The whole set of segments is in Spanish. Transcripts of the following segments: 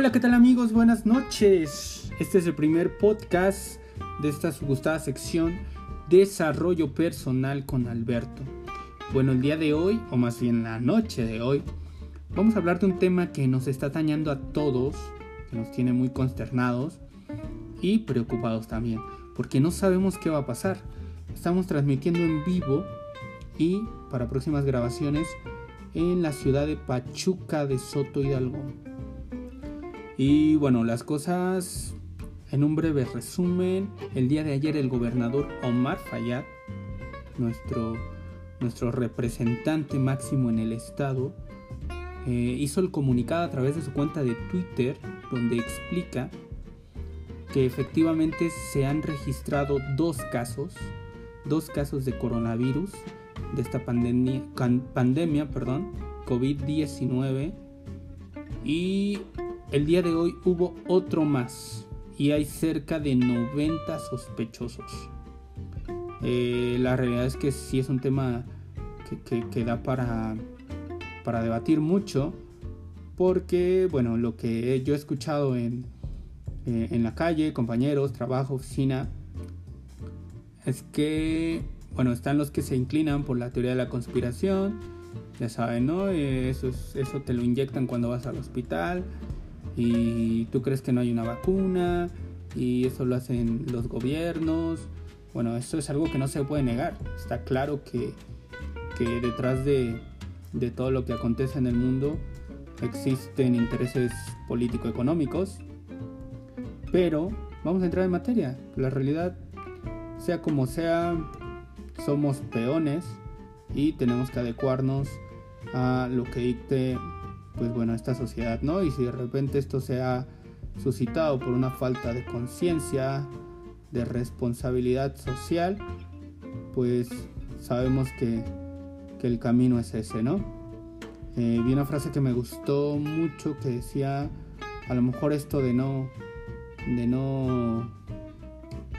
Hola, ¿qué tal amigos? Buenas noches. Este es el primer podcast de esta gustada sección Desarrollo Personal con Alberto. Bueno, el día de hoy, o más bien la noche de hoy, vamos a hablar de un tema que nos está dañando a todos, que nos tiene muy consternados y preocupados también, porque no sabemos qué va a pasar. Estamos transmitiendo en vivo y para próximas grabaciones en la ciudad de Pachuca de Soto Hidalgo. Y bueno, las cosas en un breve resumen. El día de ayer el gobernador Omar Fayad, nuestro, nuestro representante máximo en el estado, eh, hizo el comunicado a través de su cuenta de Twitter donde explica que efectivamente se han registrado dos casos, dos casos de coronavirus, de esta pandemia, pandemia perdón, COVID-19 y el día de hoy hubo otro más y hay cerca de 90 sospechosos. Eh, la realidad es que sí es un tema que, da para, para debatir mucho porque, bueno, lo que yo he escuchado en, eh, en la calle, compañeros, trabajo, oficina, es que, bueno, están los que se inclinan por la teoría de la conspiración, ya saben, ¿no? Eh, eso, eso te lo inyectan cuando vas al hospital, y tú crees que no hay una vacuna y eso lo hacen los gobiernos. Bueno, eso es algo que no se puede negar. Está claro que, detrás de, todo lo que acontece en el mundo existen intereses político-económicos. Pero vamos a entrar en materia. La realidad, sea como sea, somos peones y tenemos que adecuarnos a lo que dicte pues bueno, esta sociedad, ¿no? Y si de repente esto se ha suscitado por una falta de conciencia, de responsabilidad social, pues sabemos que, el camino es ese, ¿no? Eh, vi una frase que me gustó mucho que decía, a lo mejor esto de no, de no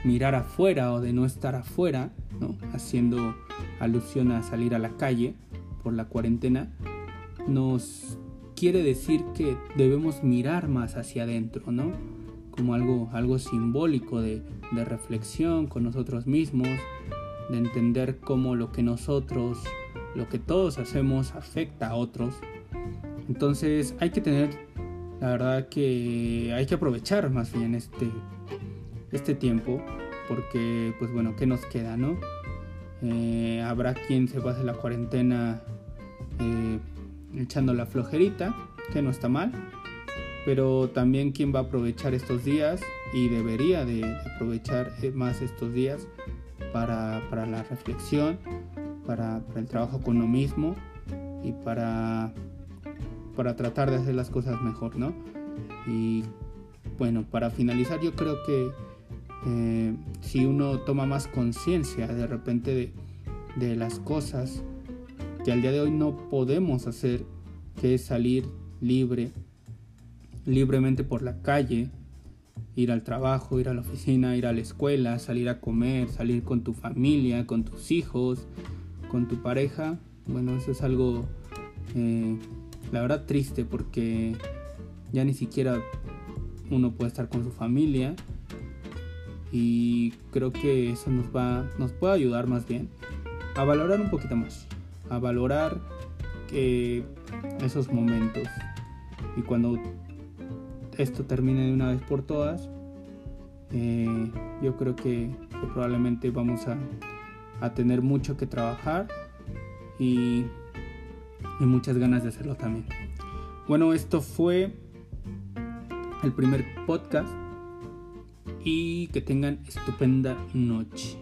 mirar afuera o de no estar afuera, ¿no? Haciendo alusión a salir a la calle por la cuarentena, nos quiere decir que debemos mirar más hacia adentro, ¿no? Como algo, algo simbólico de, reflexión con nosotros mismos, de entender cómo lo que nosotros, lo que todos hacemos afecta a otros. Entonces hay que tener, la verdad que hay que aprovechar más bien este, este tiempo, porque pues bueno, ¿qué nos queda, no? Eh, habrá quien se pase la cuarentena eh, echando la flojerita, que no está mal, pero también quien va a aprovechar estos días y debería de aprovechar eh, más estos días para, la reflexión, para, el trabajo con uno mismo y para, para tratar de hacer las cosas mejor, ¿no? Y bueno, para finalizar yo creo que eh, si uno toma más conciencia de repente de, de las cosas, que al día de hoy no podemos hacer, que es salir libre, libremente por la calle, ir al trabajo, ir a la oficina, ir a la escuela, salir a comer, salir con tu familia, con tus hijos, con tu pareja. Bueno, eso es algo, eh, la verdad, triste porque ya ni siquiera uno puede estar con su familia y creo que eso nos va, nos puede ayudar más bien a valorar un poquito más a valorar esos momentos. Y cuando esto termine de una vez por todas, eh, yo creo que, probablemente vamos a, tener mucho que trabajar y, y muchas ganas de hacerlo también. Bueno, esto fue el primer podcast y que tengan estupenda noche.